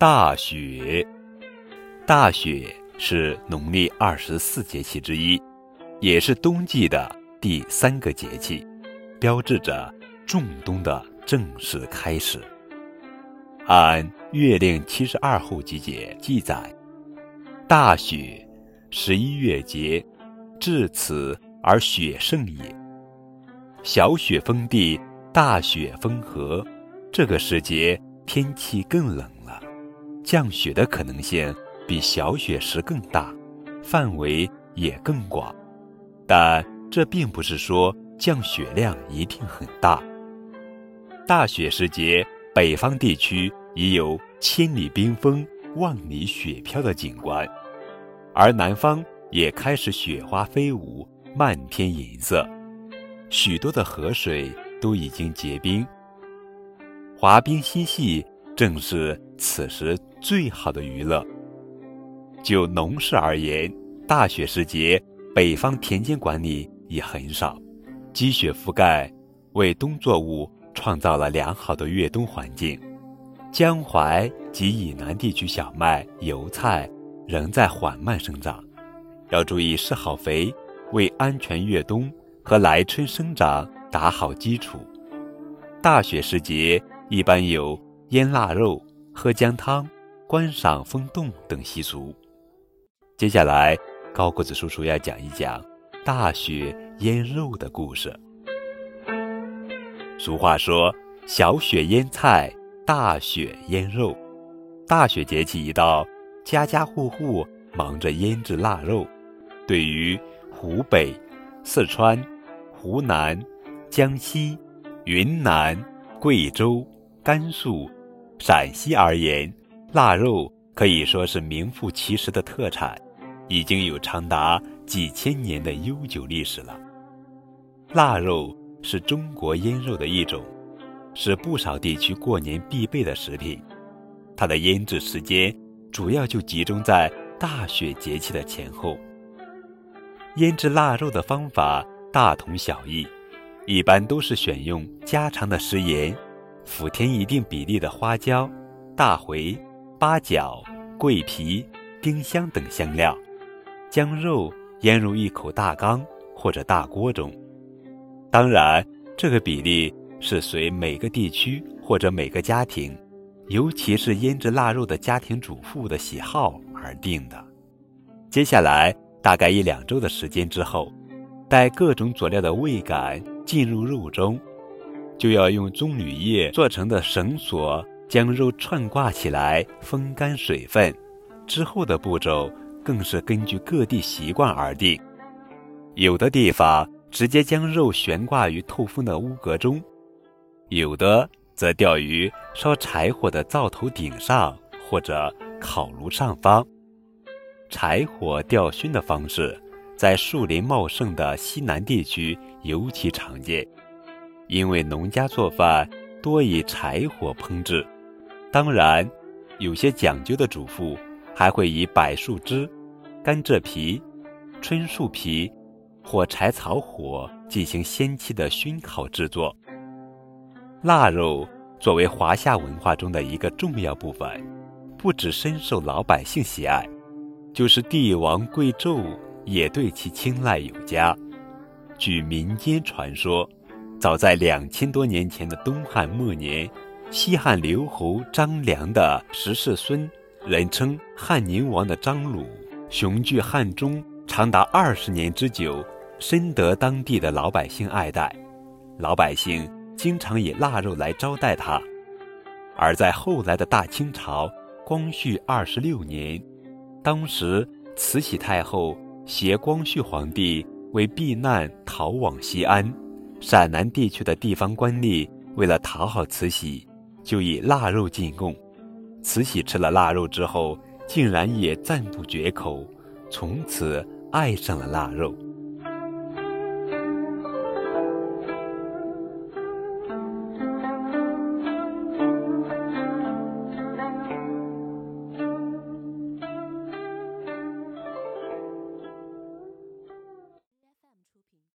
大雪，大雪是农历二十四节气之一，也是冬季的第三个节气，标志着仲冬的正式开始。按《月令七十二候集解》记载，大雪，十一月节，至此而雪盛也。小雪封地，大雪封河，这个时节天气更冷。降雪的可能性比小雪时更大，范围也更广，但这并不是说降雪量一定很大。大雪时节，北方地区已有千里冰封、万里雪飘的景观，而南方也开始雪花飞舞、漫天银色，许多的河水都已经结冰，滑冰嬉戏。正是此时最好的娱乐。就农事而言，大雪时节，北方田间管理也很少，积雪覆盖，为冬作物创造了良好的越冬环境。江淮及以南地区小麦、油菜仍在缓慢生长，要注意施好肥，为安全越冬和来春生长打好基础。大雪时节，一般有。腌腊肉、喝姜汤、观赏风洞等习俗。接下来，高个子叔叔要讲一讲大雪腌肉的故事。俗话说：“小雪腌菜，大雪腌肉。”大雪节气一到，家家户户忙着腌制腊肉。对于湖北、四川、湖南、江西、云南、贵州、甘肃。陕西而言，腊肉可以说是名副其实的特产，已经有长达几千年的悠久历史了。腊肉是中国腌肉的一种，是不少地区过年必备的食品。它的腌制时间主要就集中在大雪节气的前后。腌制腊肉的方法大同小异，一般都是选用家常的食盐。辅添一定比例的花椒、大茴、八角、桂皮、丁香等香料，将肉腌入一口大缸或者大锅中。当然，这个比例是随每个地区或者每个家庭，尤其是腌制腊肉的家庭主妇的喜好而定的。接下来，大概一两周的时间之后，待各种佐料的味感进入肉中。就要用棕榈叶做成的绳索将肉串挂起来，风干水分。之后的步骤更是根据各地习惯而定。有的地方直接将肉悬挂于透风的屋阁中，有的则吊于烧柴火的灶头顶上或者烤炉上方。柴火吊熏的方式，在树林茂盛的西南地区尤其常见。因为农家做饭多以柴火烹制，当然，有些讲究的主妇还会以柏树枝、甘蔗皮、椿树皮或柴草火进行先期的熏烤制作。腊肉作为华夏文化中的一个重要部分，不只深受老百姓喜爱，就是帝王贵胄也对其青睐有加。据民间传说。早在两千多年前的东汉末年，西汉留侯张良的十世孙，人称汉宁王的张鲁，雄踞汉中长达二十年之久，深得当地的老百姓爱戴。老百姓经常以腊肉来招待他。而在后来的大清朝光绪二十六年，当时慈禧太后携光绪皇帝为避难逃往西安。陕南地区的地方官吏为了讨好慈禧，就以腊肉进贡。慈禧吃了腊肉之后，竟然也赞不绝口，从此爱上了腊肉。